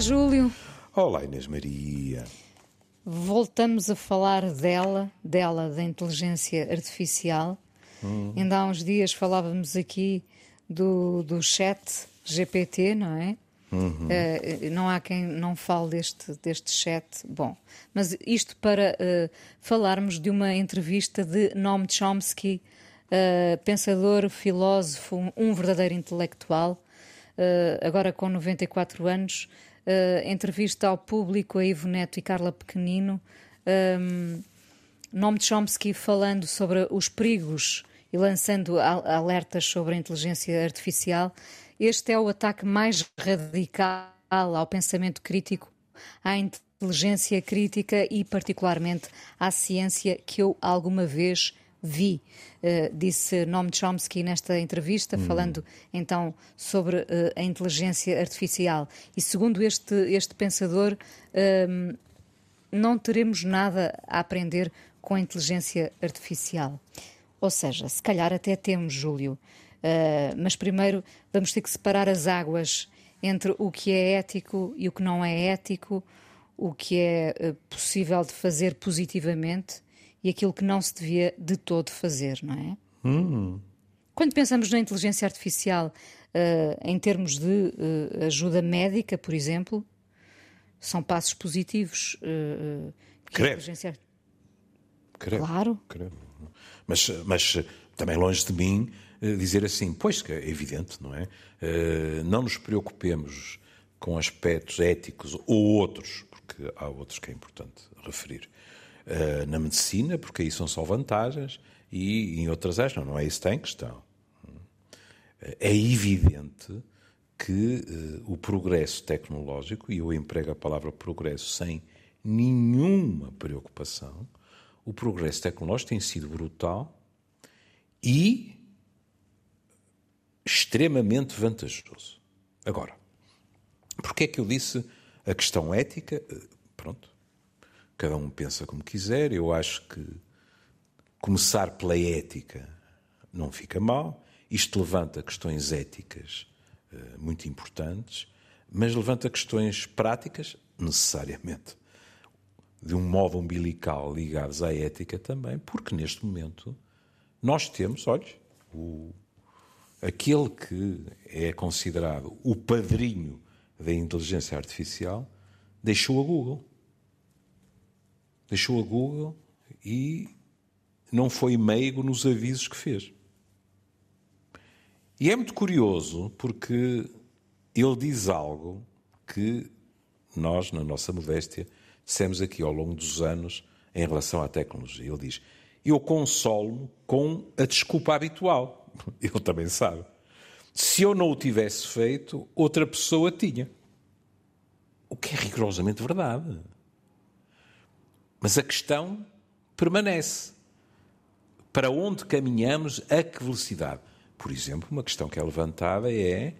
Júlio. Olá, Inês Maria. Voltamos a falar dela, dela, da inteligência artificial. Hum. Ainda há uns dias falávamos aqui do, do chat GPT, não é? Uhum. Uh, não há quem não fale deste, deste chat. Bom, mas isto para uh, falarmos de uma entrevista de Noam Chomsky, uh, pensador, filósofo, um verdadeiro intelectual, agora com 94 anos, entrevista ao público a Ivo Neto e Carla Pequenino. Um, Noam Chomsky falando sobre os perigos e lançando alertas sobre a inteligência artificial este é o ataque mais radical ao pensamento crítico, à inteligência crítica e, particularmente, à ciência que eu alguma vez vi, uh, disse Noam Chomsky nesta entrevista, hum. falando então sobre uh, a inteligência artificial. E segundo este, este pensador, uh, não teremos nada a aprender com a inteligência artificial. Ou seja, se calhar até temos, Júlio. Uh, mas primeiro vamos ter que separar as águas entre o que é ético e o que não é ético, o que é possível de fazer positivamente e aquilo que não se devia de todo fazer, não é? Hum. Quando pensamos na inteligência artificial uh, em termos de ajuda médica, por exemplo, são passos positivos. Uh, Creio. Inteligência... Creio. Claro. Creio. Mas, mas também longe de mim eh, dizer assim, pois que é evidente, não é? Eh, não nos preocupemos com aspectos éticos ou outros, porque há outros que é importante referir. Eh, na medicina, porque aí são só vantagens, e em outras áreas, não, não é isso que tem questão. É evidente que o progresso tecnológico, e eu emprego a palavra progresso sem nenhuma preocupação, o progresso tecnológico tem sido brutal e extremamente vantajoso. Agora, porque é que eu disse a questão ética? Eh, pronto, cada um pensa como quiser. Eu acho que começar pela ética não fica mal. Isto levanta questões éticas uh, muito importantes, mas levanta questões práticas, necessariamente, de um modo umbilical ligados à ética também, porque neste momento nós temos, olha, o aquele que é considerado o padrinho da inteligência artificial deixou a Google. Deixou a Google e não foi meigo nos avisos que fez. E é muito curioso porque ele diz algo que nós, na nossa modéstia, dissemos aqui ao longo dos anos em relação à tecnologia. Ele diz: Eu consolo-me com a desculpa habitual. Ele também sabe. Se eu não o tivesse feito, outra pessoa tinha. O que é rigorosamente verdade. Mas a questão permanece. Para onde caminhamos? A que velocidade? Por exemplo, uma questão que é levantada é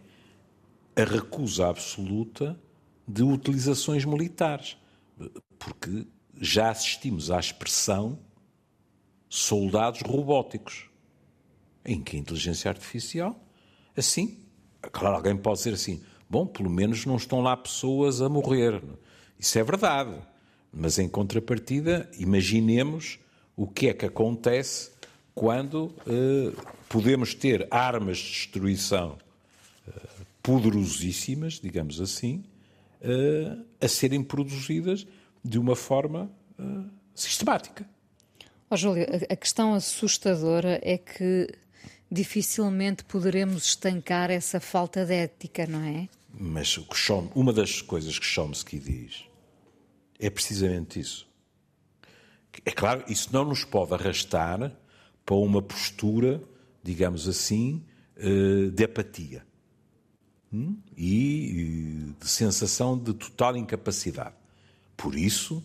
a recusa absoluta de utilizações militares. Porque já assistimos à expressão soldados robóticos em que a inteligência artificial, assim, claro, alguém pode dizer assim, bom, pelo menos não estão lá pessoas a morrer. Isso é verdade. Mas em contrapartida, imaginemos o que é que acontece quando eh, podemos ter armas de destruição eh, poderosíssimas, digamos assim, eh, a serem produzidas de uma forma sistemática. Oh, Júlio, a questão assustadora é que dificilmente poderemos estancar essa falta de ética, não é? Mas uma das coisas que Chomsky diz é precisamente isso. É claro, isso não nos pode arrastar para uma postura, digamos assim, eh, de apatia hum? e de sensação de total incapacidade. Por isso,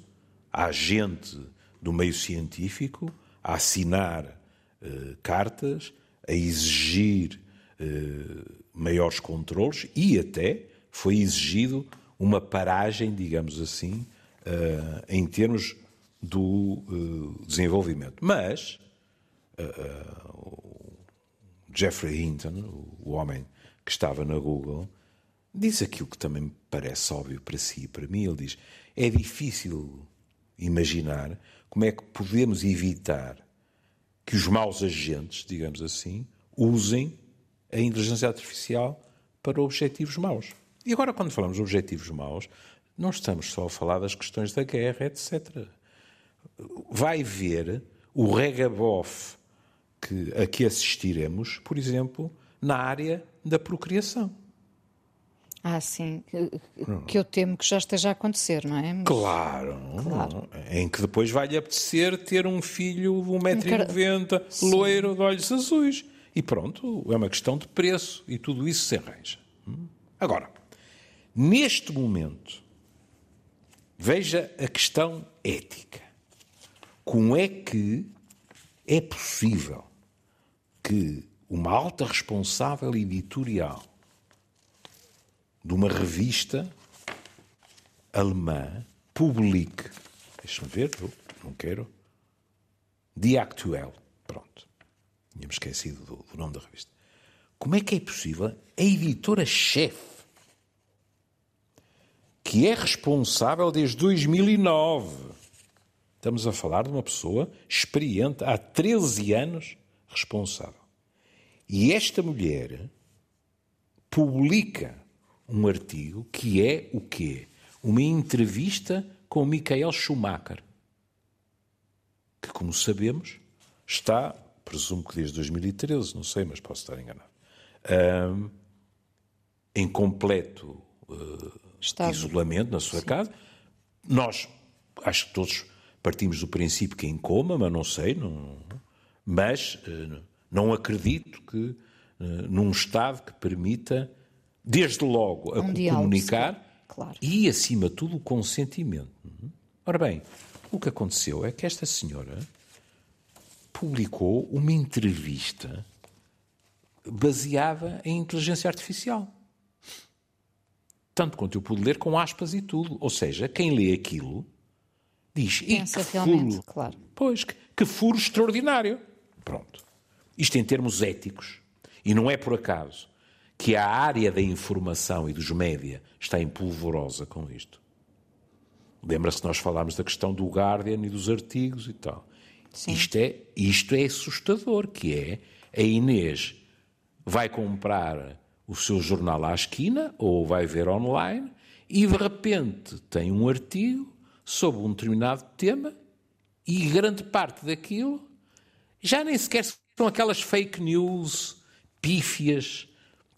há gente do meio científico a assinar eh, cartas a exigir eh, maiores controles e até foi exigido uma paragem, digamos assim, em termos do eh, desenvolvimento. Mas o Jeffrey Hinton, o homem que estava na Google, diz aquilo que também parece óbvio para si e para mim. Ele diz: é difícil imaginar como é que podemos evitar que os maus agentes, digamos assim, usem a inteligência artificial para objetivos maus. E agora, quando falamos de objetivos maus, não estamos só a falar das questões da guerra, etc. Vai ver o regabof que, a que assistiremos, por exemplo, na área da procriação. Ah, sim. Que eu temo que já esteja a acontecer, não é? Mas... Claro, claro. Em que depois vai-lhe apetecer ter um filho de 1,90m, Car... loiro, de olhos azuis. E pronto, é uma questão de preço e tudo isso se arranja. Agora, neste momento, veja a questão ética. Como é que é possível que uma alta responsável editorial de uma revista alemã publique, deixa-me ver, não quero, Die Actuel, pronto, tínhamos esquecido do, do nome da revista. Como é que é possível a editora-chefe, que é responsável desde 2009, estamos a falar de uma pessoa experiente, há 13 anos responsável, e esta mulher publica um artigo que é o quê? Uma entrevista com Michael Schumacher, que, como sabemos, está, presumo que desde 2013, não sei, mas posso estar enganado, um, em completo uh, isolamento na sua Sim. casa. Nós, acho que todos partimos do princípio que é em coma, mas não sei, não, mas uh, não acredito que uh, num estado que permita desde logo a um comunicar claro. e, acima de tudo, o consentimento. Ora bem, o que aconteceu é que esta senhora publicou uma entrevista baseada em inteligência artificial. Tanto quanto eu pude ler, com aspas e tudo. Ou seja, quem lê aquilo diz: Pensa que furo, claro. Pois, que, que furo extraordinário. Pronto. Isto em termos éticos. E não é por acaso que a área da informação e dos média está em polvorosa com isto. Lembra-se que nós falámos da questão do Guardian e dos artigos e tal. Isto é, isto é assustador, que é a Inês vai comprar o seu jornal à esquina ou vai ver online e de repente tem um artigo sobre um determinado tema e grande parte daquilo já nem sequer são aquelas fake news pífias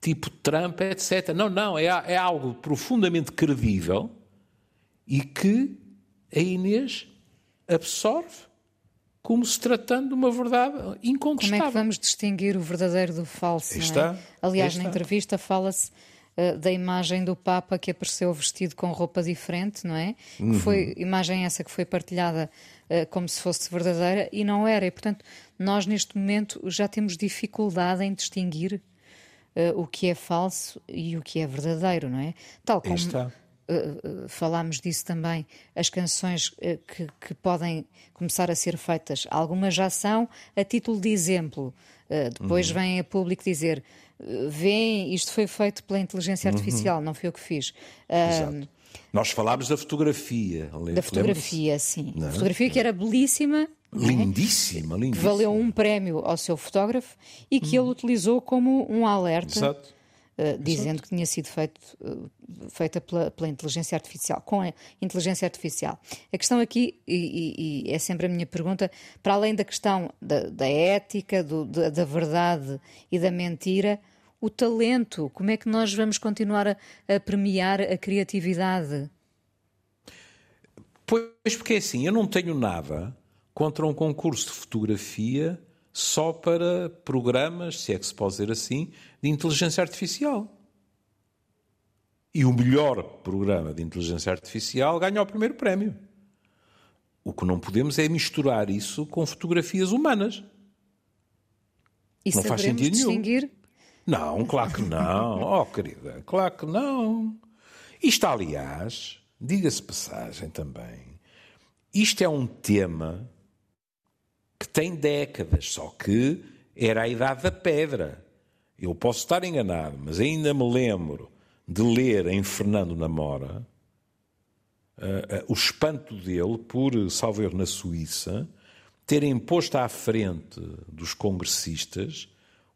tipo Trump, etc. Não, não, é, é algo profundamente credível e que a Inês absorve como se tratando de uma verdade incontestável. Como é que vamos distinguir o verdadeiro do falso? É? Está? Aliás, está. na entrevista fala-se uh, da imagem do Papa que apareceu vestido com roupa diferente, não é? Uhum. Que foi imagem essa que foi partilhada uh, como se fosse verdadeira e não era. E, portanto, nós neste momento já temos dificuldade em distinguir uh, o que é falso e o que é verdadeiro, não é? Tal como uh, falámos disso também, as canções que, que, podem começar a ser feitas, algumas já são a título de exemplo. depois uhum. vem a público dizer vem, isto foi feito pela inteligência uhum. artificial, uhum. não foi eu que fiz. Exato. Nós falámos da fotografia. Da fotografia, sim. Não? A fotografia que era belíssima Lindíssima, é? lindíssima. Que valeu um prémio ao seu fotógrafo e que hum. ele utilizou como um alerta. Exato. Uh, dizendo que tinha sido feito, uh, feita pela, pela, inteligência artificial, com a inteligência artificial. A questão aqui, e, e, e é sempre a minha pergunta, para além da questão da, da ética, do, da, da, verdade e da mentira, o talento, como é que nós vamos continuar a, a premiar a criatividade? Pois, porque é assim, eu não tenho nada contra um concurso de fotografia só para programas, se é que se pode dizer assim, de inteligência artificial. E o melhor programa de inteligência artificial ganha o primeiro prémio. O que não podemos é misturar isso com fotografias humanas. E não faz sentido distinguir? nenhum. Não, claro que não. Oh, querida, claro que não. Isto, aliás, diga-se passagem também, isto é um tema tem décadas, só que era a idade da pedra. Eu posso estar enganado, mas ainda me lembro de ler em Fernando Namora uh, uh, o espanto dele por, salvo na Suíça, terem posto à frente dos congressistas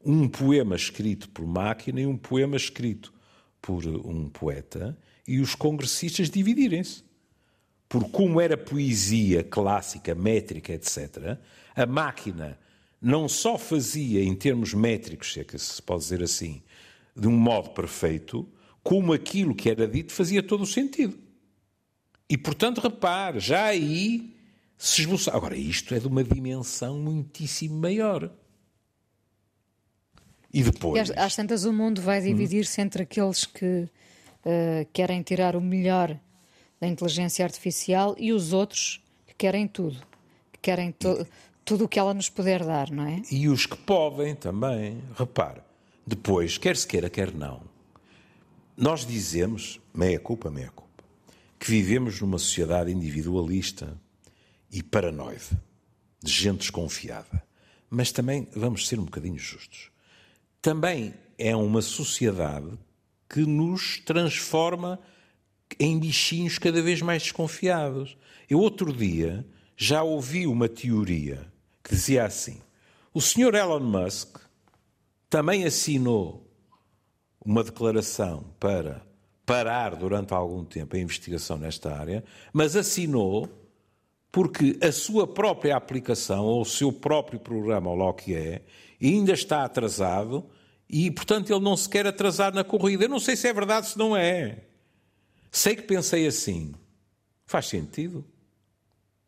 um poema escrito por máquina e um poema escrito por um poeta e os congressistas dividirem-se. Por como era poesia clássica, métrica, etc., a máquina não só fazia, em termos métricos, se é que se pode dizer assim, de um modo perfeito, como aquilo que era dito fazia todo o sentido. E, portanto, repare, já aí se esboçava. Agora, isto é de uma dimensão muitíssimo maior. E depois. E às, às tantas, o mundo vai dividir-se entre aqueles que uh, querem tirar o melhor da inteligência artificial e os outros que querem tudo, que querem to tudo o que ela nos puder dar, não é? E os que podem também. Repare, depois, quer se queira, quer não, nós dizemos, meia culpa, meia culpa, que vivemos numa sociedade individualista e paranoide, de gente desconfiada. Mas também, vamos ser um bocadinho justos, também é uma sociedade que nos transforma em bichinhos cada vez mais desconfiados. Eu outro dia já ouvi uma teoria que dizia assim: o senhor Elon Musk também assinou uma declaração para parar durante algum tempo a investigação nesta área, mas assinou porque a sua própria aplicação ou o seu próprio programa, ou lá o que é, ainda está atrasado e, portanto, ele não se quer atrasar na corrida. Eu não sei se é verdade, se não é. Sei que pensei assim. Faz sentido.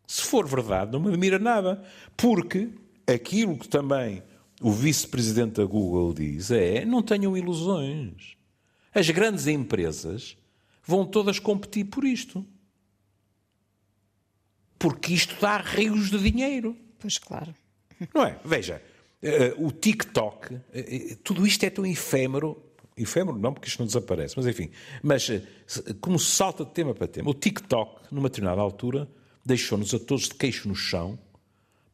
Se for verdade, não me admira nada. Porque aquilo que também o vice-presidente da Google diz é: não tenham ilusões. As grandes empresas vão todas competir por isto. Porque isto dá rios de dinheiro. Pois claro. Não é? Veja, eh, o TikTok, eh, eh, tudo isto é tão efêmero. Efêmero não, porque isto não desaparece, mas enfim. Mas como salta de tema para tema, o TikTok, numa determinada altura, deixou-nos a todos de queixo no chão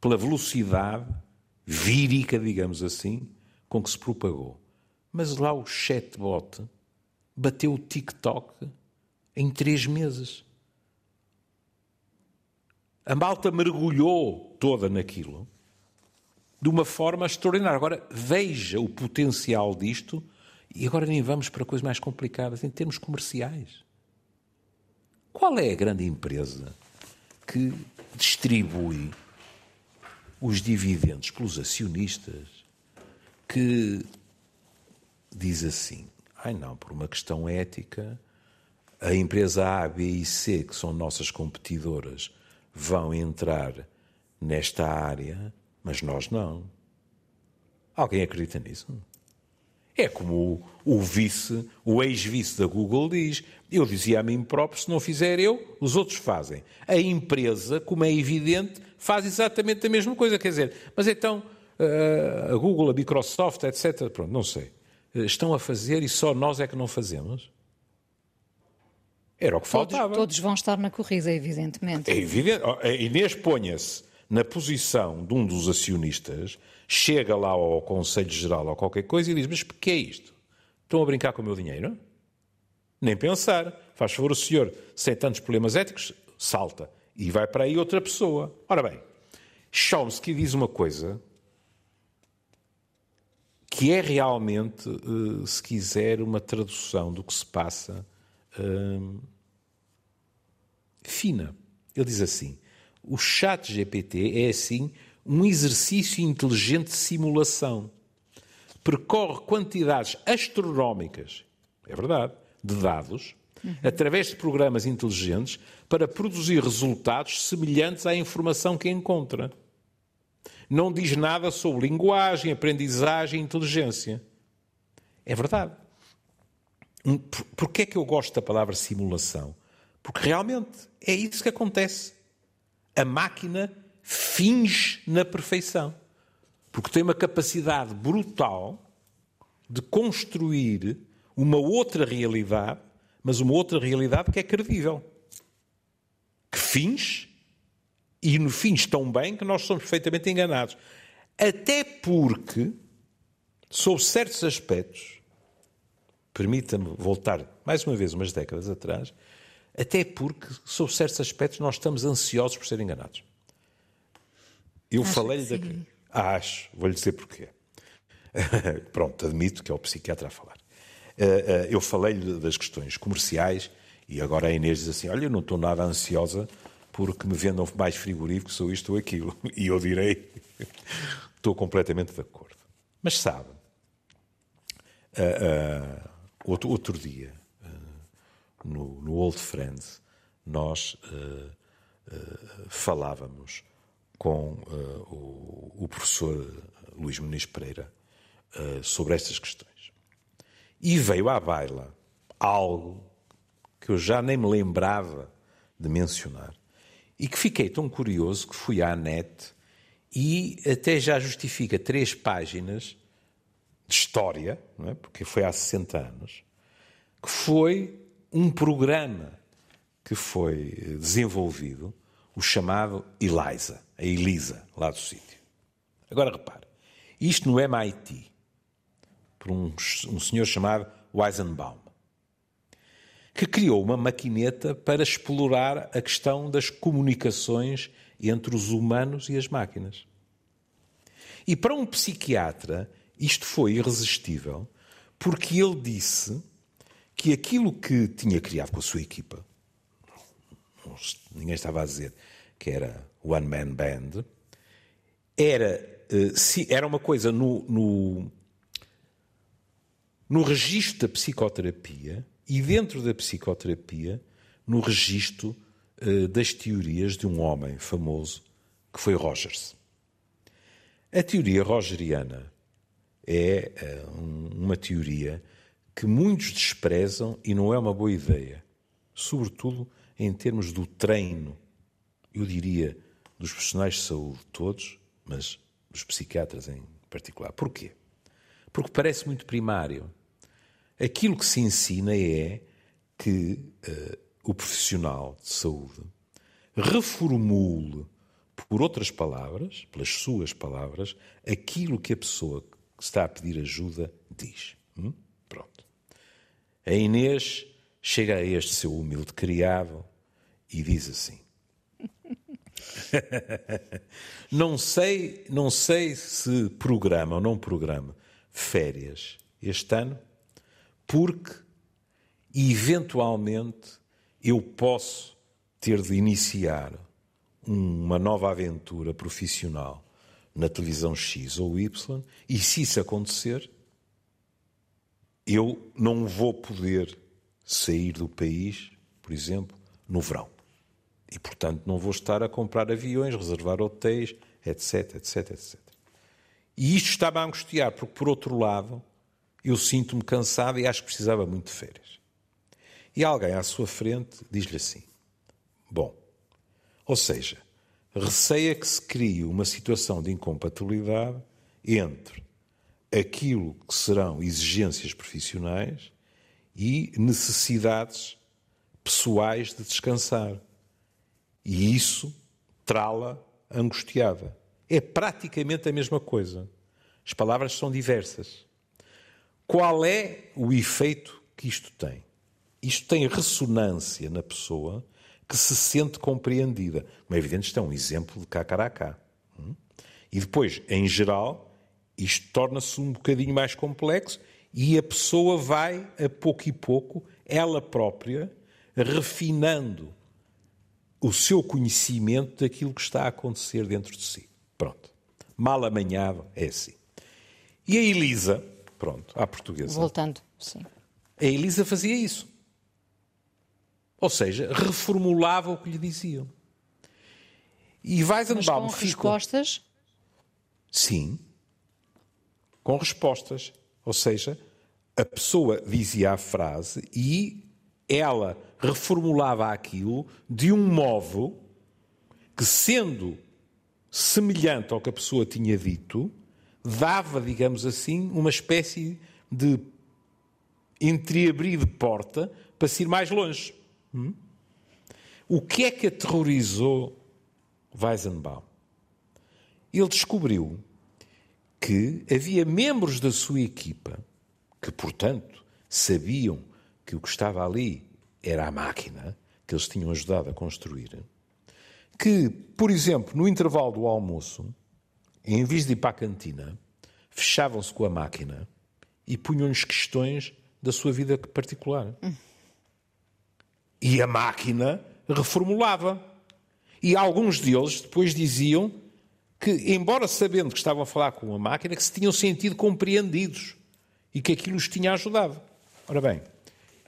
pela velocidade vírica, digamos assim, com que se propagou. Mas lá o chatbot bateu o TikTok em três meses. A malta mergulhou toda naquilo de uma forma extraordinária. Agora, veja o potencial disto, e agora nem vamos para coisas mais complicadas, em termos comerciais. Qual é a grande empresa que distribui os dividendos pelos acionistas que diz assim: ai não, por uma questão ética, a empresa A, B e C, que são nossas competidoras, vão entrar nesta área, mas nós não. Alguém acredita nisso? É como o, o vice, o ex-vice da Google diz: eu dizia a mim próprio, se não fizer eu, os outros fazem. A empresa, como é evidente, faz exatamente a mesma coisa. Quer dizer, mas então eh, a Google, a Microsoft, etc., pronto, não sei, eh, estão a fazer e só nós é que não fazemos? Era o que todos, faltava. Todos vão estar na corrida, evidentemente. É evidente. Oh, Inês ponha-se na posição de um dos acionistas, chega lá ao Conselho Geral ou qualquer coisa e diz: Mas que é isto? Estão a brincar com o meu dinheiro? Nem pensar. Faz favor, o senhor, sem tantos problemas éticos, salta. E vai para aí outra pessoa. Ora bem, Chomsky diz uma coisa que é realmente, eh, se quiser, uma tradução do que se passa hum, fina. Ele diz assim: o chat GPT é assim um exercício inteligente de simulação. Percorre quantidades astronómicas, é verdade, de dados, uhum. através de programas inteligentes para produzir resultados semelhantes à informação que encontra. Não diz nada sobre linguagem, aprendizagem inteligência. É verdade. Por que é que eu gosto da palavra simulação? Porque realmente é isso que acontece. A máquina finge na perfeição. Porque tem uma capacidade brutal de construir uma outra realidade, mas uma outra realidade que é credível. Que finge e no finge tão bem que nós somos perfeitamente enganados. Até porque, sob certos aspectos, permita-me voltar mais uma vez umas décadas atrás, até porque, sob certos aspectos, nós estamos ansiosos por ser enganados. Eu falei-lhe da. Acho, vou-lhe dizer porquê. Pronto, admito que é o psiquiatra a falar. Eh, eh, eu falei-lhe das questões comerciais e agora a Inês diz assim: Olha, eu não estou nada ansiosa porque me vendam mais frigoríficos ou isto ou aquilo. E eu direi: Estou completamente de acordo. Mas sabe, uh, outro, outro dia, no, no, Old Friends, nós falávamos com o, o, professor Luís Muniz Pereira sobre estas questões. E veio à baila algo que eu já nem me lembrava de mencionar e que fiquei tão curioso que fui à net e até já justifica três páginas de história, é? porque foi há 60 anos, que foi um programa que foi desenvolvido, o chamado ELISA, a ELISA, lá do sítio. Agora repare, isto no MIT, por um, um senhor chamado Weizenbaum, que criou uma maquineta para explorar a questão das comunicações entre os humanos e as máquinas. E para um psiquiatra, isto foi irresistível, porque ele disse que aquilo que tinha criado com a sua equipa, ninguém estava a dizer que era One Man Band, era, eh, era uma coisa no, no, no registro da psicoterapia e dentro da psicoterapia, no registro uh, das teorias de um homem famoso que foi Rogers. A teoria rogeriana é uh, uma teoria que muitos desprezam e não é uma boa ideia, sobretudo em termos do treino, eu diria, dos profissionais de saúde todos, mas dos psiquiatras em particular. Porquê? Porque parece muito primário. Aquilo que se ensina é que uh, o profissional de saúde reformule, por outras palavras, pelas suas palavras, aquilo que a pessoa que está a pedir ajuda diz. Hum? A Inês chega a este seu humilde criado e diz assim: não sei, não sei se programa ou não programa férias este ano porque eventualmente eu posso ter de iniciar uma nova aventura profissional na televisão X ou Y, e se isso acontecer, eu não vou poder sair do país, por exemplo, no verão. E, portanto, não vou estar a comprar aviões, reservar hotéis, etc, etc, etc. E isto está-me a angustiar, porque, por outro lado, eu sinto-me cansado e acho que precisava muito de férias. E alguém à sua frente diz-lhe assim: Bom, ou seja, receia que se crie uma situação de incompatibilidade entre aquilo que serão exigências profissionais e necessidades pessoais de descansar. E isso trá-la angustiada. É praticamente a mesma coisa. As palavras são diversas. Qual é o efeito que isto tem? Isto tem ressonância na pessoa que se sente compreendida. Como é evidente, isto é um exemplo de cá a cá. Hum? E depois, em geral, isto torna-se um bocadinho mais complexo e a pessoa vai, a pouco e pouco, ela própria, refinando o seu conhecimento daquilo que está a acontecer dentro de si. Pronto. Mal amanhado é assim. E a Elisa, Pronto, à portuguesa. Voltando, sim. A Elisa fazia isso. Ou seja, reformulava o que lhe diziam. E Weizenbaum Mas com ficou... respostas? Sim, com respostas. Ou seja, a pessoa dizia a frase e ela reformulava aquilo de um modo que, sendo semelhante ao que a pessoa tinha dito, dava, digamos assim, uma espécie de entreabrir de porta para se ir mais longe. Hum? O que é que aterrorizou Weizenbaum? Ele descobriu que havia membros da sua equipa que, portanto, sabiam que o que estava ali era a máquina que eles tinham ajudado a construir, que, por exemplo, no intervalo do almoço, em vez de ir para a cantina, fechavam-se com a máquina e punham-lhes questões da sua vida particular. E a máquina reformulava. E alguns deles depois diziam que, embora sabendo que estavam a falar com uma máquina, que se tinham sentido compreendidos e que aquilo os tinha ajudado. Ora bem,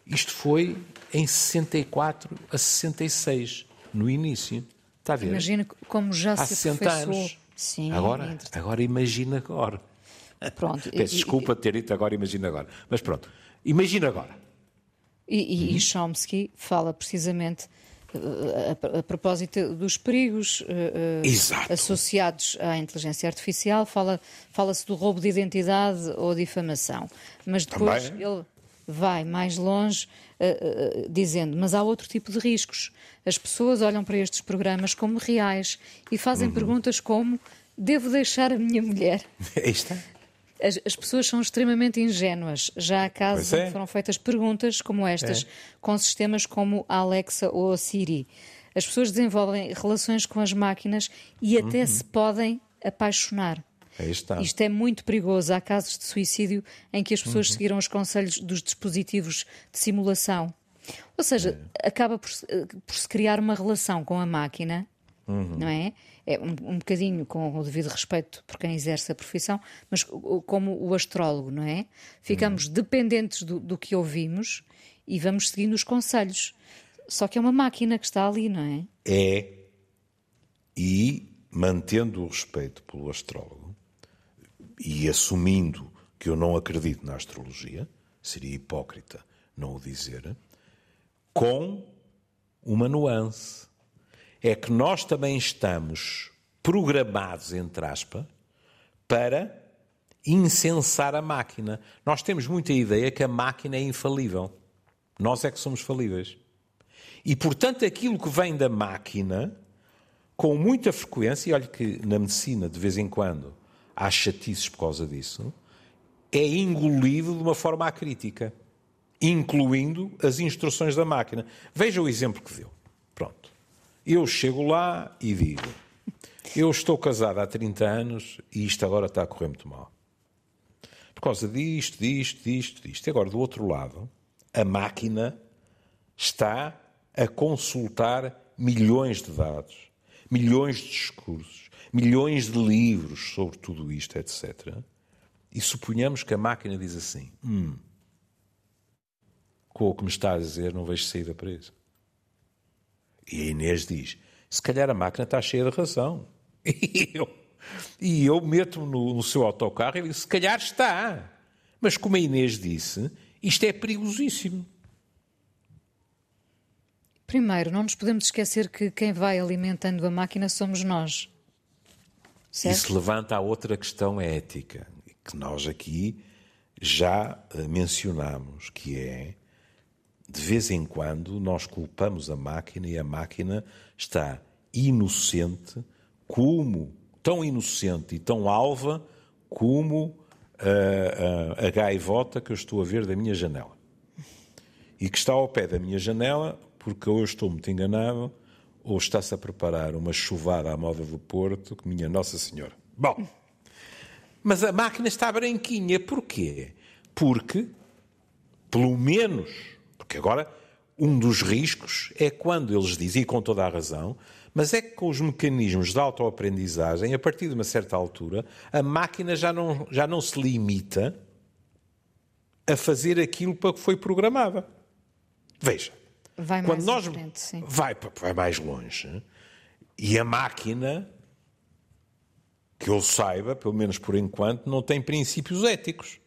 isto foi em 64 a 66, no início. Está a ver? Imagina como já Há se 60 aperfeiçoou. anos. Sim, agora, agora imagina agora. Pronto. E- Peço desculpa ter dito agora, imagina agora. Mas pronto, imagina agora. E, e, e Chomsky fala precisamente a, a propósito dos perigos Exato. associados à inteligência artificial, fala- fala-se do roubo de identidade ou difamação. Mas depois Também. ele vai mais longe eh, eh, dizendo, mas há outro tipo de riscos. As pessoas olham para estes programas como reais e fazem Uhum. perguntas como devo deixar a minha mulher? Está. As, as pessoas são extremamente ingênuas. Já há casos é. em que foram feitas perguntas como estas, com sistemas como a Alexa ou a Siri. As pessoas desenvolvem relações com as máquinas e Uhum. até se podem apaixonar. Isto é muito perigoso. Há casos de suicídio em que as pessoas Uhum. seguiram os conselhos dos dispositivos de simulação. Ou seja, É. acaba por, eh, por se criar uma relação com a máquina, Uhum. não é? É um, um bocadinho com o devido respeito por quem exerce a profissão, mas como o astrólogo, não é? Ficamos Uhum. dependentes do, do que ouvimos e vamos seguindo os conselhos. Só que é uma máquina que está ali, não é? É, e mantendo o respeito pelo astrólogo e assumindo que eu não acredito na astrologia, seria hipócrita não o dizer, com uma nuance. É que nós também estamos programados, entre aspas, para incensar a máquina. Nós temos muita ideia que a máquina é infalível. Nós é que somos falíveis. E, portanto, aquilo que vem da máquina, com muita frequência, e olha que na medicina, de vez em quando, há chatices por causa disso, é engolido de uma forma acrítica, incluindo as instruções da máquina. Veja o exemplo que deu. Eu chego lá e digo: Eu estou casado há 30 anos e isto agora está a correr muito mal. Por causa disto, disto, disto, disto. E agora, do outro lado, a máquina está a consultar milhões de dados, milhões de discursos, milhões de livros sobre tudo isto, etc. E suponhamos que a máquina diz assim: hum, com o que me está a dizer, não vejo saída para isso. E a Inês diz: se calhar a máquina está cheia de razão. E eu, e eu meto-me no, no seu autocarro e digo: se calhar está. Mas como a Inês disse, isto é perigosíssimo. Primeiro, não nos podemos esquecer que quem vai alimentando a máquina somos nós. Certo? Isso levanta a outra questão ética, que nós aqui já eh, mencionamos, que é, de vez em quando, nós culpamos a máquina e a máquina está inocente, como, tão inocente e tão alva, como a, a, a gaivota que eu estou a ver da minha janela. E que está ao pé da minha janela, porque ou eu estou muito enganado, ou está-se a preparar uma chuvada à moda do Porto, que minha Nossa Senhora. Bom, mas a máquina está branquinha. Porquê? Porque, pelo menos, porque agora um dos riscos é quando eles dizem, e com toda a razão, mas é que com os mecanismos de autoaprendizagem, a partir de uma certa altura, a máquina já não, já não se limita a fazer aquilo para que foi programada. Veja, Vai quando mais nós à frente, sim. vai, vai mais longe e a máquina que eu saiba, pelo menos por enquanto, não tem princípios éticos.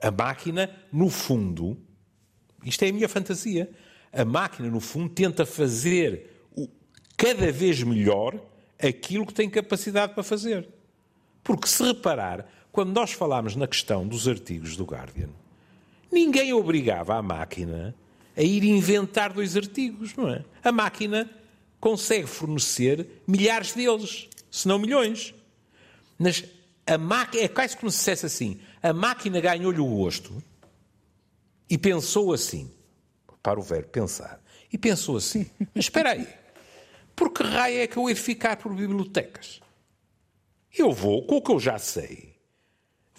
A máquina, no fundo, isto é a minha fantasia, a máquina, no fundo, tenta fazer cada vez melhor aquilo que tem capacidade para fazer. Porque se reparar, quando nós falámos na questão dos artigos do Guardian, ninguém obrigava a máquina a ir inventar dois artigos, não é? A máquina consegue fornecer milhares deles, se não milhões. Mas a máquina, é quase como se dissesse assim: a máquina ganhou-lhe o gosto E pensou assim, para o verbo pensar, e pensou assim, mas espera aí, por que raio é que eu hei de ficar por bibliotecas? Eu vou, com o que eu já sei,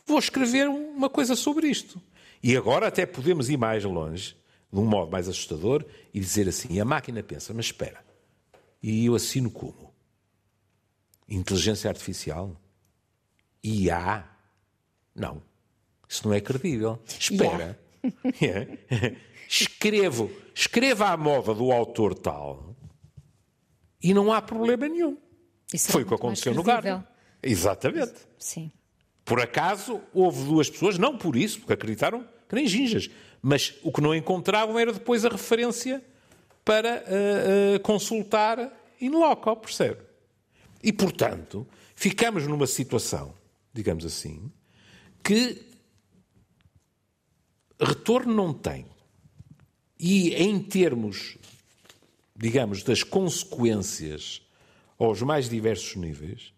vou escrever uma coisa sobre isto. E agora até podemos ir mais longe, de um modo mais assustador, e dizer assim: a máquina pensa, mas espera, e eu assino como? Inteligência artificial? IA? Não. Isso não é credível. Espera. Yeah. Escrevo, escreva à moda do autor tal e não há problema nenhum. Isso Foi o que aconteceu no Garden. Exatamente. Sim. Por acaso, houve duas pessoas, não por isso, porque acreditaram que nem ginjas, mas o que não encontravam era depois a referência para uh, uh, consultar in loco, percebe? E, portanto, ficamos numa situação, digamos assim, que retorno não tem. E em termos, digamos, das consequências aos mais diversos níveis,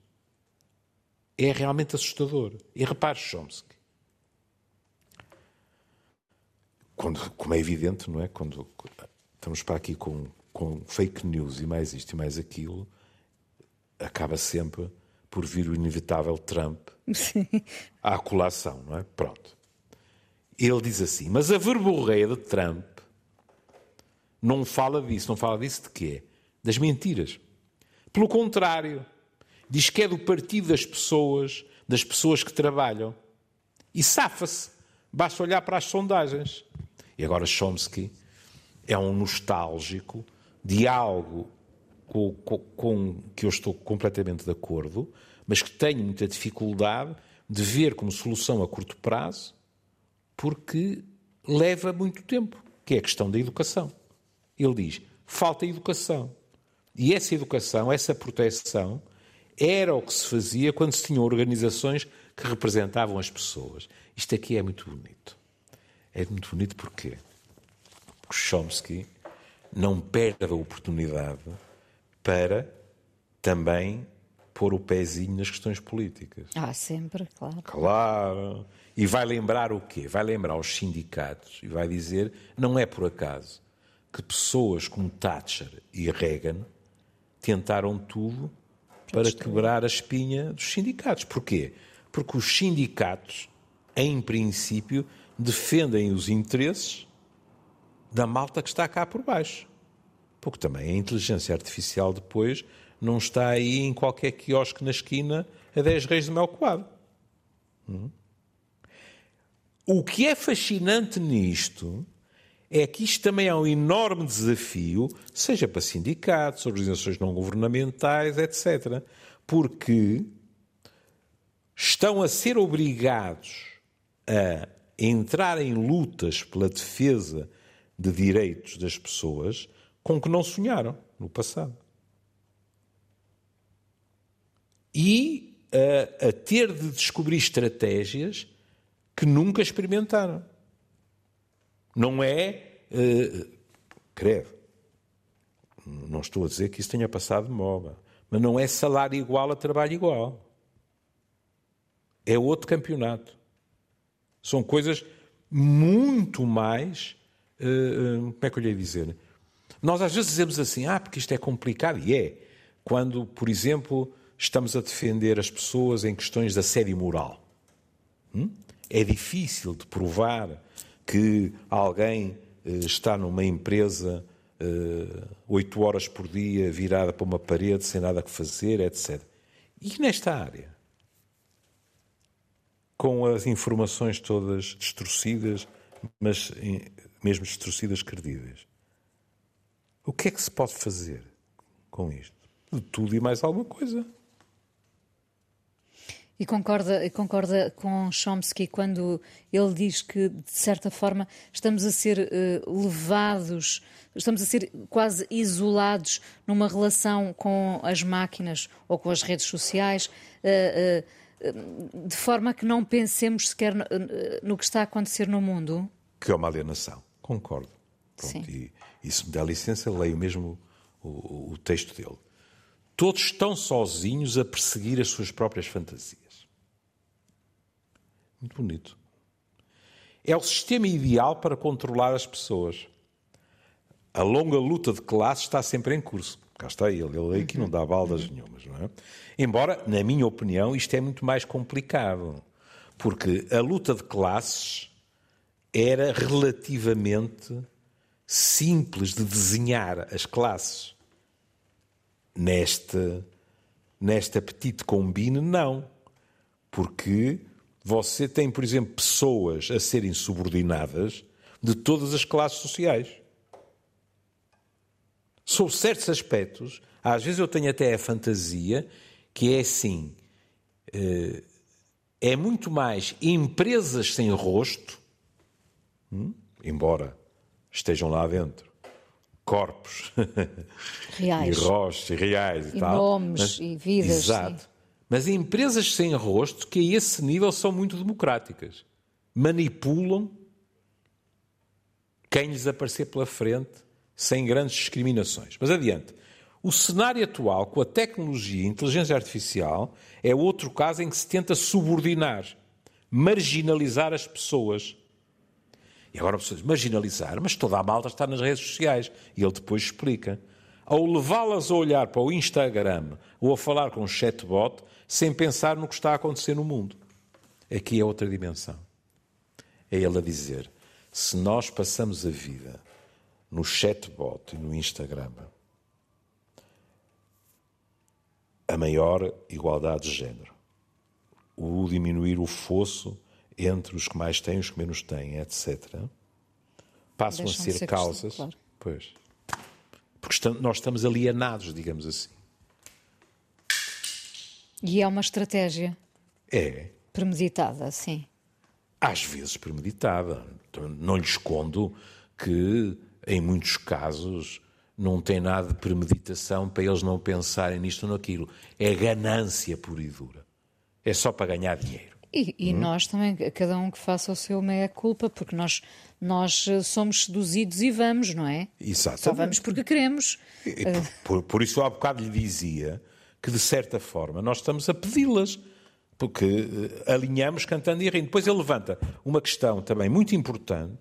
é realmente assustador. E repare, Chomsky, quando, como é evidente, não é? Quando estamos para aqui com, com fake news e mais isto e mais aquilo, acaba sempre por vir o inevitável Trump Sim. à colação, não é? Pronto. Ele diz assim, mas a verborreia de Trump não fala disso. Não fala disso de quê? Das mentiras. Pelo contrário, diz que é do partido das pessoas, das pessoas que trabalham. E safa-se. Basta olhar para as sondagens. E agora Chomsky é um nostálgico de algo com, com, com, que eu estou completamente de acordo, mas que tenho muita dificuldade de ver como solução a curto prazo, porque leva muito tempo, que é a questão da educação. Ele diz: falta educação. E essa educação, essa proteção, era o que se fazia quando se tinham organizações que representavam as pessoas. Isto aqui é muito bonito. É muito bonito porquê? Porque Chomsky não perde a oportunidade para também pôr o pezinho nas questões políticas. Ah, sempre, claro. Claro. E vai lembrar o quê? Vai lembrar os sindicatos e vai dizer, não é por acaso, que pessoas como Thatcher e Reagan tentaram tudo para quebrar a espinha dos sindicatos. Porquê? Porque os sindicatos, em princípio, defendem os interesses da malta que está cá por baixo. Porque também a inteligência artificial depois não está aí em qualquer quiosque na esquina a 10 reis de mel coado. Hum? O que é fascinante nisto é que isto também é um enorme desafio, seja para sindicatos, organizações não governamentais, etc. Porque estão a ser obrigados a entrar em lutas pela defesa de direitos das pessoas com que não sonharam no passado. E a, a ter de descobrir estratégias que nunca experimentaram. Não é. Uh. Não estou a dizer que isso tenha passado de moda. Mas não é salário igual a trabalho igual. É outro campeonato. São coisas muito mais. Uh, como é que eu lhe ia dizer? Nós às vezes dizemos assim, ah, porque isto é complicado. E é. Quando, por exemplo, estamos a defender as pessoas em questões de assédio moral. Hum? É difícil de provar que alguém eh, está numa empresa eh, oito horas por dia virada para uma parede sem nada que fazer, etc. E nesta área? Com as informações todas distorcidas, mas mesmo distorcidas credíveis. O que é que se pode fazer com isto? De tudo e mais alguma coisa. E concorda, concorda com Chomsky quando ele diz que, de certa forma, estamos a ser uh, levados, estamos a ser quase isolados numa relação com as máquinas ou com as redes sociais, uh, uh, de forma que não pensemos sequer no, no, que está a acontecer no mundo? Que é uma alienação. Concordo. Pronto, Sim. E, e se me dá licença, leio mesmo o, o texto dele. Todos estão sozinhos a perseguir as suas próprias fantasias. Muito bonito. é o sistema ideal para controlar as pessoas. A longa luta de classe está sempre em curso. Cá está ele, ele aqui não dá baldas nenhumas, não é? Embora, na minha opinião, isto é muito mais complicado. Porque a luta de classes era relativamente simples de desenhar as classes. Neste, neste apetite combine, não. Porque você tem, por exemplo, pessoas a serem subordinadas de todas as classes sociais. Sob certos aspectos, às vezes eu tenho até a fantasia que é assim: eh, é muito mais empresas sem rosto, hum, embora estejam lá dentro, corpos reais. e rostos reais e, e tal. nomes mas, e vidas. Exato. Mas empresas sem rosto, que a esse nível são muito democráticas, manipulam quem lhes aparecer pela frente sem grandes discriminações. Mas adiante. O cenário atual, com a tecnologia e a inteligência artificial, é outro caso em que se tenta subordinar, marginalizar as pessoas. E agora pessoas marginalizar, mas toda a malta está nas redes sociais. E ele depois explica. Ao levá-las a olhar para o Instagram ou a falar com um chatbot, sem pensar no que está a acontecer no mundo. Aqui é outra dimensão. É ele a dizer: se nós passamos a vida no chatbot e no Instagram, a maior igualdade de género, o diminuir o fosso entre os que mais têm e os que menos têm, etc., passam Deixam a ser, ser causas. Claro. Pois. Porque estamos, nós estamos alienados, digamos assim. E é uma estratégia. É. Premeditada, sim. Às vezes premeditada. Não lhe escondo que, em muitos casos, não tem nada de premeditação para eles não pensarem nisto ou naquilo. É ganância pura e dura. É só para ganhar dinheiro. E, e hum? nós também, cada um que faça o seu meia-culpa, porque nós, nós eh, somos seduzidos e vamos, não é? Exatamente. Só vamos porque queremos. E, por, por, isso, há bocado lhe dizia que, de certa forma, nós estamos a pedi-las, porque uh, alinhamos cantando e rindo. Depois ele levanta uma questão também muito importante,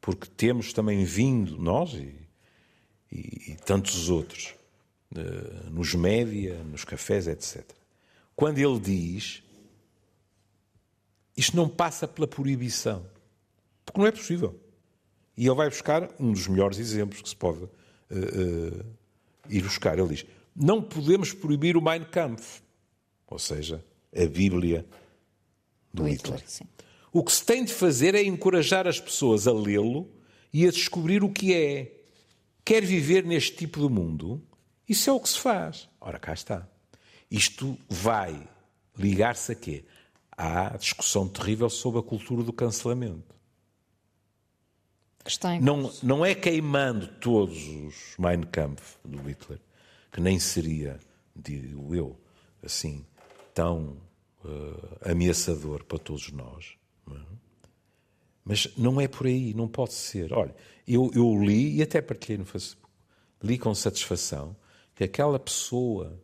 porque temos também vindo, nós, e e, e tantos outros, uh, nos média, nos cafés, etc. Quando ele diz isto não passa pela proibição, porque não é possível. E ele vai buscar um dos melhores exemplos que se pode uh, uh, ir buscar. Ele diz: não podemos proibir o Mein Kampf, ou seja, a Bíblia do, do Hitler. Hitler o que se tem de fazer é encorajar as pessoas a lê-lo e a descobrir o que é quer viver neste tipo de mundo, isso é o que se faz. Ora, cá está. Isto vai ligar-se a quê? À discussão terrível sobre a cultura do cancelamento. não, não é queimando todos os Mein Kampf do Hitler, que nem seria, digo eu, assim, tão uh, ameaçador para todos nós. É? Mas não é por aí, não pode ser. Olha, eu, eu li e até partilhei no Facebook, li com satisfação que aquela pessoa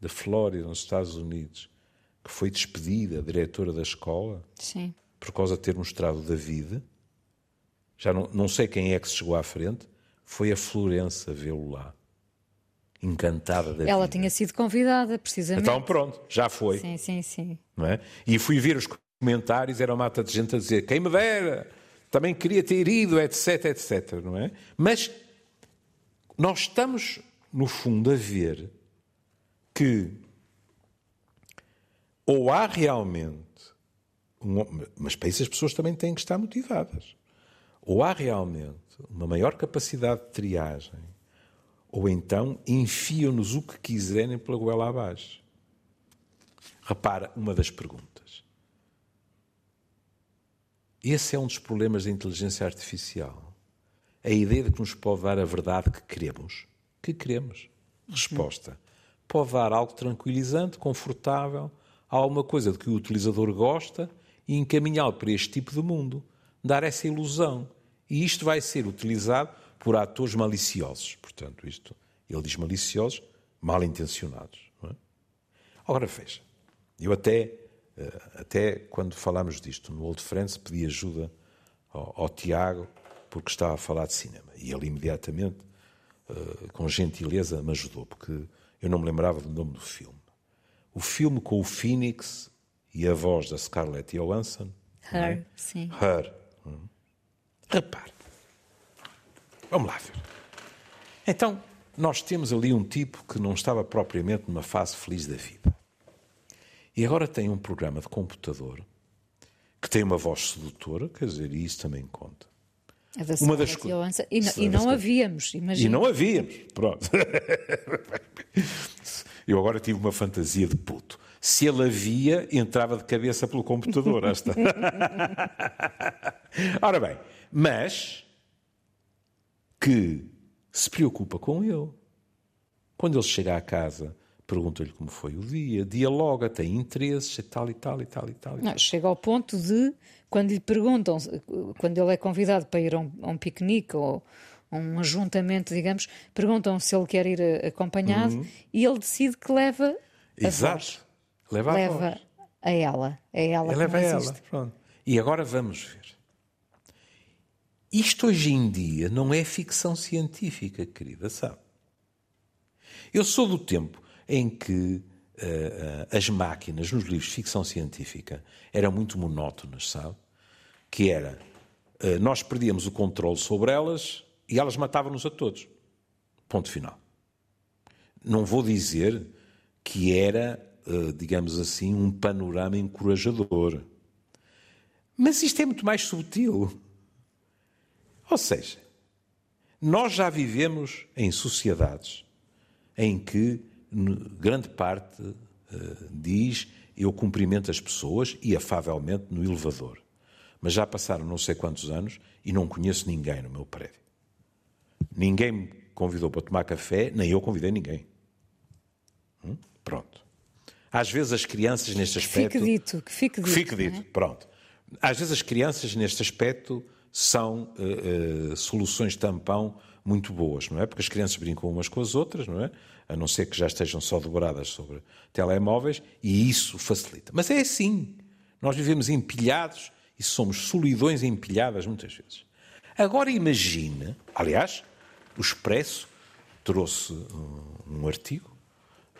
da Flórida, nos Estados Unidos, que foi despedida, a diretora da escola, Sim. por causa de ter mostrado David, já não, não sei quem é que se chegou à frente, foi a Florença vê-lo lá. Encantada da Ela vida. tinha sido convidada, precisamente. Então pronto, já foi. Sim, sim, sim. Não é? E fui ver os comentários, era uma mata de gente a dizer quem me dera, também queria ter ido, etc, etc, não é? Mas nós estamos, no fundo, a ver que ou há realmente, mas para isso as pessoas também têm que estar motivadas, ou há realmente uma maior capacidade de triagem, ou então enfiam-nos o que quiserem pela goela abaixo. Repara uma das perguntas. Esse é um dos problemas da inteligência artificial. A ideia de que nos pode dar a verdade que queremos. Que queremos. Resposta. Pode dar algo tranquilizante, confortável, alguma coisa de que o utilizador gosta e encaminhá-lo para este tipo de mundo. Dar essa ilusão. E isto vai ser utilizado por atores maliciosos. Portanto, isto, ele diz maliciosos, mal intencionados. É? Agora veja, eu até eh, até quando falámos disto no Old Friends, pedi ajuda ao, ao Tiago, porque estava a falar de cinema. E ele imediatamente, uh, com gentileza, me ajudou, porque eu não me lembrava do nome do filme. O filme com o Phoenix e a voz da Scarlett Johansson. Her, é? sim. Her. Hum. Repare. Vamos lá ver. Então, nós temos ali um tipo que não estava propriamente numa fase feliz da vida. E agora tem um programa de computador que tem uma voz sedutora, quer dizer, e isso também conta. É da uma das coisas. E, não, e não havíamos, imagina. E não havíamos, pronto. Eu agora tive uma fantasia de puto. Se ele havia, entrava de cabeça pelo computador. Esta. Ora bem, mas que se preocupa com ele. Quando ele chega à casa, pergunta-lhe como foi o dia, dialoga, tem interesses e tal e tal e tal e tal. Não, chega ao ponto de, quando lhe perguntam, quando ele é convidado para ir a um, a um piquenique ou a um ajuntamento, digamos, perguntam se ele quer ir acompanhado uhum. e ele decide que leva Exato. a. Leva, a, leva a ela. É ela leva a ela. Pronto. E agora vamos ver. Isto hoje em dia não é ficção científica, querida, sabe? Eu sou do tempo em que uh, uh, as máquinas nos livros de ficção científica eram muito monótonas, sabe? Que era, uh, nós perdíamos o controle sobre elas e elas matavam-nos a todos. Ponto final. Não vou dizer que era, digamos assim, um panorama encorajador. Mas isto é muito mais subtil. Ou seja, nós já vivemos em sociedades em que grande parte uh, diz eu cumprimento as pessoas e afavelmente no elevador. Mas já passaram não sei quantos anos e não conheço ninguém no meu prédio. Ninguém me convidou para tomar café, nem eu convidei ninguém. Hum? Pronto. Às vezes as crianças neste aspecto. Fique dito, que fique dito. Que fique dito, é? pronto. Às vezes as crianças neste aspecto são uh, uh, soluções tampão muito boas, não é? Porque as crianças brincam umas com as outras, não é? A não ser que já estejam só devoradas sobre telemóveis, e isso facilita. Mas é assim. Nós vivemos empilhados e somos solidões empilhadas muitas vezes. Agora imagina, aliás, o Expresso trouxe um, um artigo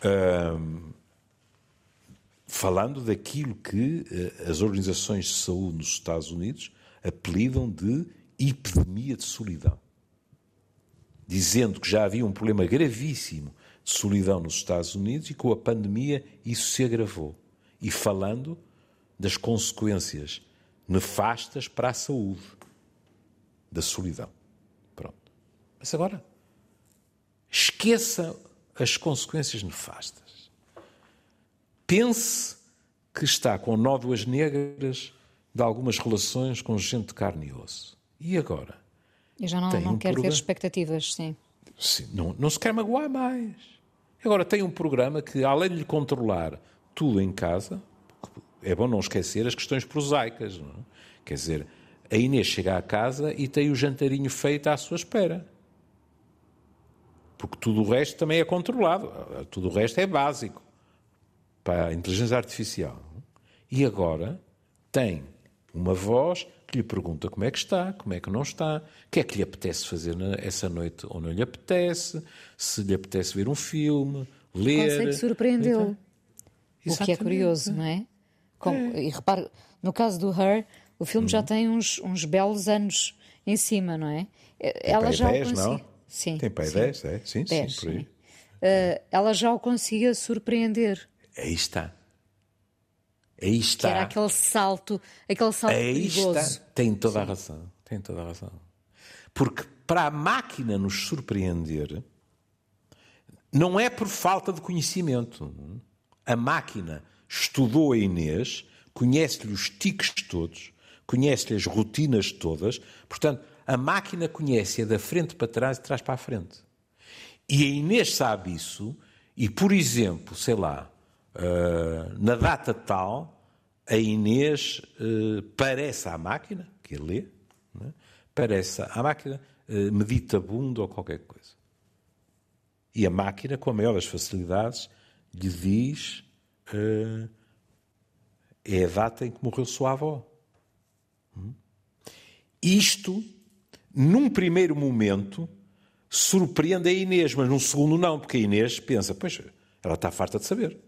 um, falando daquilo que uh, as organizações de saúde nos Estados Unidos apelidam de epidemia de solidão, dizendo que já havia um problema gravíssimo de solidão nos Estados Unidos e com a pandemia isso se agravou. E falando das consequências nefastas para a saúde da solidão. Mas agora, esqueça as consequências nefastas. Pense que está com nódoas negras de algumas relações com gente de carne e osso. E agora? Eu já não, não um quero programa... ter expectativas, sim. sim não, não se quer magoar mais. Agora tem um programa que, além de lhe controlar tudo em casa, é bom não esquecer as questões prosaicas. Não é? Quer dizer, a Inês chega à casa e tem o jantarinho feito à sua espera. Porque tudo o resto também é controlado. Tudo o resto é básico para a inteligência artificial. E agora tem uma voz que lhe pergunta como é que está, como é que não está, o que é que lhe apetece fazer essa noite ou não lhe apetece, se lhe apetece ver um filme, ler. Consegue surpreendê-lo. Então, o que é curioso, não é? É. E repare, no caso do Her, o filme já uhum. tem uns, uns belos anos em cima, não é? Ela já 10, não? Sim. Tem pai 10, é? Sim, 10, sim, por aí. Uh, ela já o conseguia surpreender. Aí está. Aí está. Que era aquele salto, aquele salto Aí perigoso. Está. Tem toda a razão. Tem toda a razão. Porque para a máquina nos surpreender, não é por falta de conhecimento. A máquina estudou a Inês, conhece-lhe os tiques todos, conhece-lhe as rotinas todas, portanto, a máquina conhece-a da frente para trás e de trás para a frente. E a Inês sabe isso, e, por exemplo, sei lá, Uh, na data tal, a Inês uh, parece à máquina, que lê, né? parece à máquina uh, meditabundo ou qualquer coisa. E a máquina, com a maior das facilidades, lhe diz uh, é a data em que morreu sua avó. Hum? Isto, num primeiro momento, surpreende a Inês, mas num segundo não, porque a Inês pensa, pois, ela está farta de saber.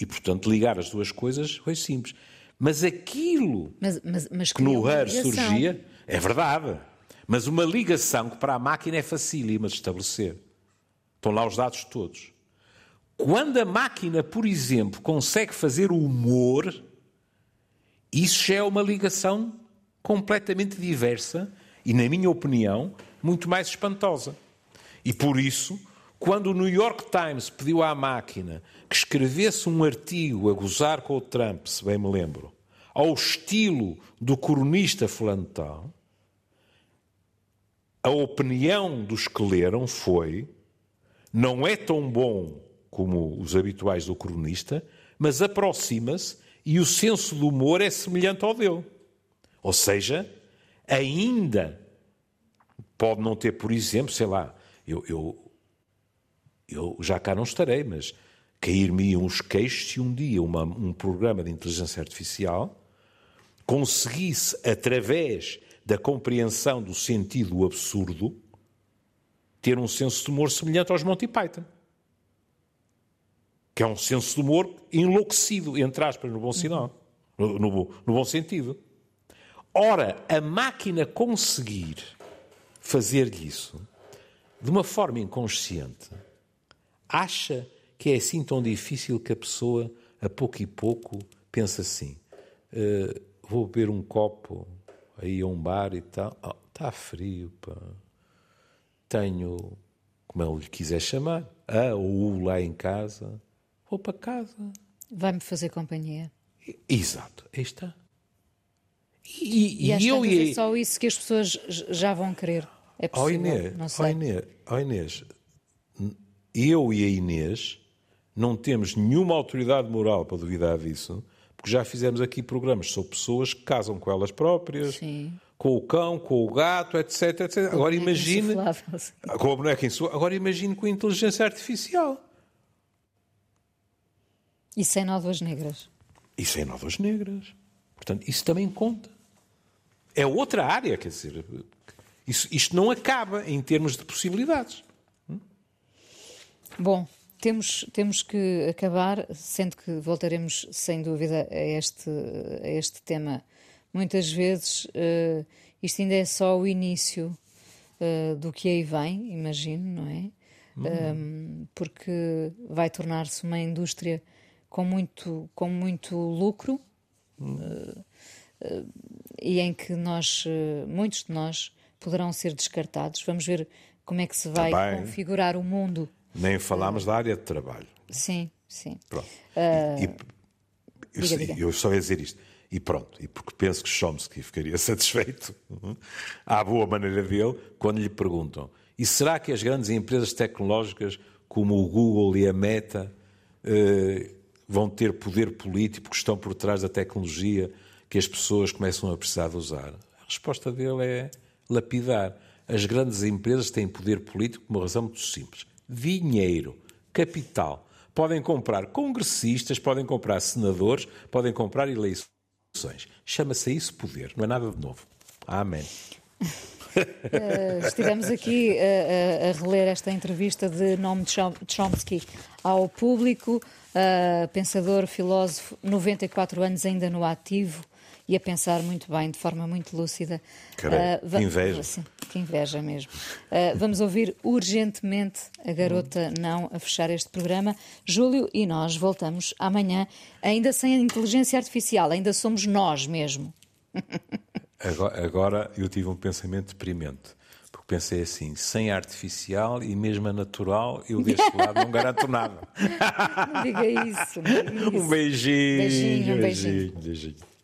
E, portanto, ligar as duas coisas foi simples. Mas aquilo Mas, mas, mas que no HER surgia, é verdade. Mas uma ligação que para a máquina é facílima de estabelecer. Estão lá os dados todos. Quando a máquina, por exemplo, consegue fazer o humor, isso já é uma ligação completamente diversa e, na minha opinião, muito mais espantosa. E por isso, quando o New York Times pediu à máquina que escrevesse um artigo a gozar com o Trump, se bem me lembro, ao estilo do cronista fulano de tal, a opinião dos que leram foi não é tão bom como os habituais do cronista, mas aproxima-se e o senso do humor é semelhante ao dele. Ou seja, ainda pode não ter, por exemplo, sei lá, eu, eu, eu já cá não estarei, mas cair-me uns queixos se um dia uma, um programa de inteligência artificial conseguisse, através da compreensão do sentido absurdo, ter um senso de humor semelhante aos Monty Python. Que é um senso de humor enlouquecido, entre aspas, no bom sinal, no, no, no bom sentido. Ora, a máquina conseguir fazer isso de uma forma inconsciente, acha que é assim tão difícil que a pessoa, a pouco e pouco, pensa assim: "Eh, vou beber um copo aí a um bar e tal. Oh, está frio, pá. Tenho, como ele lhe quiser chamar, a ou o lá em casa. Vou para casa. Vai-me fazer companhia. Exato, aí está. E, E, e eu tantas e é só isso que as pessoas já vão querer. É possível, sei. Inês, ó Inês, eu e a Inês não temos nenhuma autoridade moral para duvidar disso, porque já fizemos aqui programas sobre pessoas que casam com elas próprias, Sim. com o cão, com o gato, etc. etc. Agora boneco imagine. Com a boneca insuflável. Agora imagine com a inteligência artificial. E sem nódoas negras. E sem novas negras. Portanto, isso também conta. É outra área, quer dizer. Isso, isto não acaba em termos de possibilidades. Bom, temos, temos que acabar, sendo que voltaremos sem dúvida a este, a este tema. Muitas vezes eh, isto ainda é só o início eh, do que aí vem, imagino, não é? Um, porque vai tornar-se uma indústria com muito, com muito lucro eh, eh, e em que nós, eh, muitos de nós, poderão ser descartados. Vamos ver como é que se vai bem. configurar o mundo Nem falámos da área de trabalho. Sim, sim. Pronto. E- e- eu, diga, eu só ia dizer isto. E pronto, e porque penso que Chomsky ficaria satisfeito, à boa maneira dele, quando lhe perguntam: e será que as grandes empresas tecnológicas, como o Google e a Meta, eh, vão ter poder político porque estão por trás da tecnologia que as pessoas começam a precisar de usar? A resposta dele é lapidar. As grandes empresas têm poder político por uma razão muito simples: dinheiro, capital. Podem comprar congressistas, podem comprar senadores, podem comprar eleições. Chama-se isso poder, não é nada de novo. Amém. Eh, estivemos aqui eh, a, a reler esta entrevista de Noam Chom- Chomsky ao público, pensador, filósofo, 94 anos ainda no ativo e a pensar muito bem, de forma muito lúcida. Carai, Eh, va- que inveja. Sim, que inveja mesmo. Eh, vamos ouvir urgentemente a garota não a fechar este programa. Júlio e nós voltamos amanhã, ainda sem a inteligência artificial, ainda somos nós mesmo. Agora, agora eu tive um pensamento deprimente. Porque pensei assim, sem a artificial e mesmo a natural, eu deste lado não garanto nada. Não diga isso. Não diga isso. Um beijinho. Beijinho, um beijinho. beijinho. beijinho.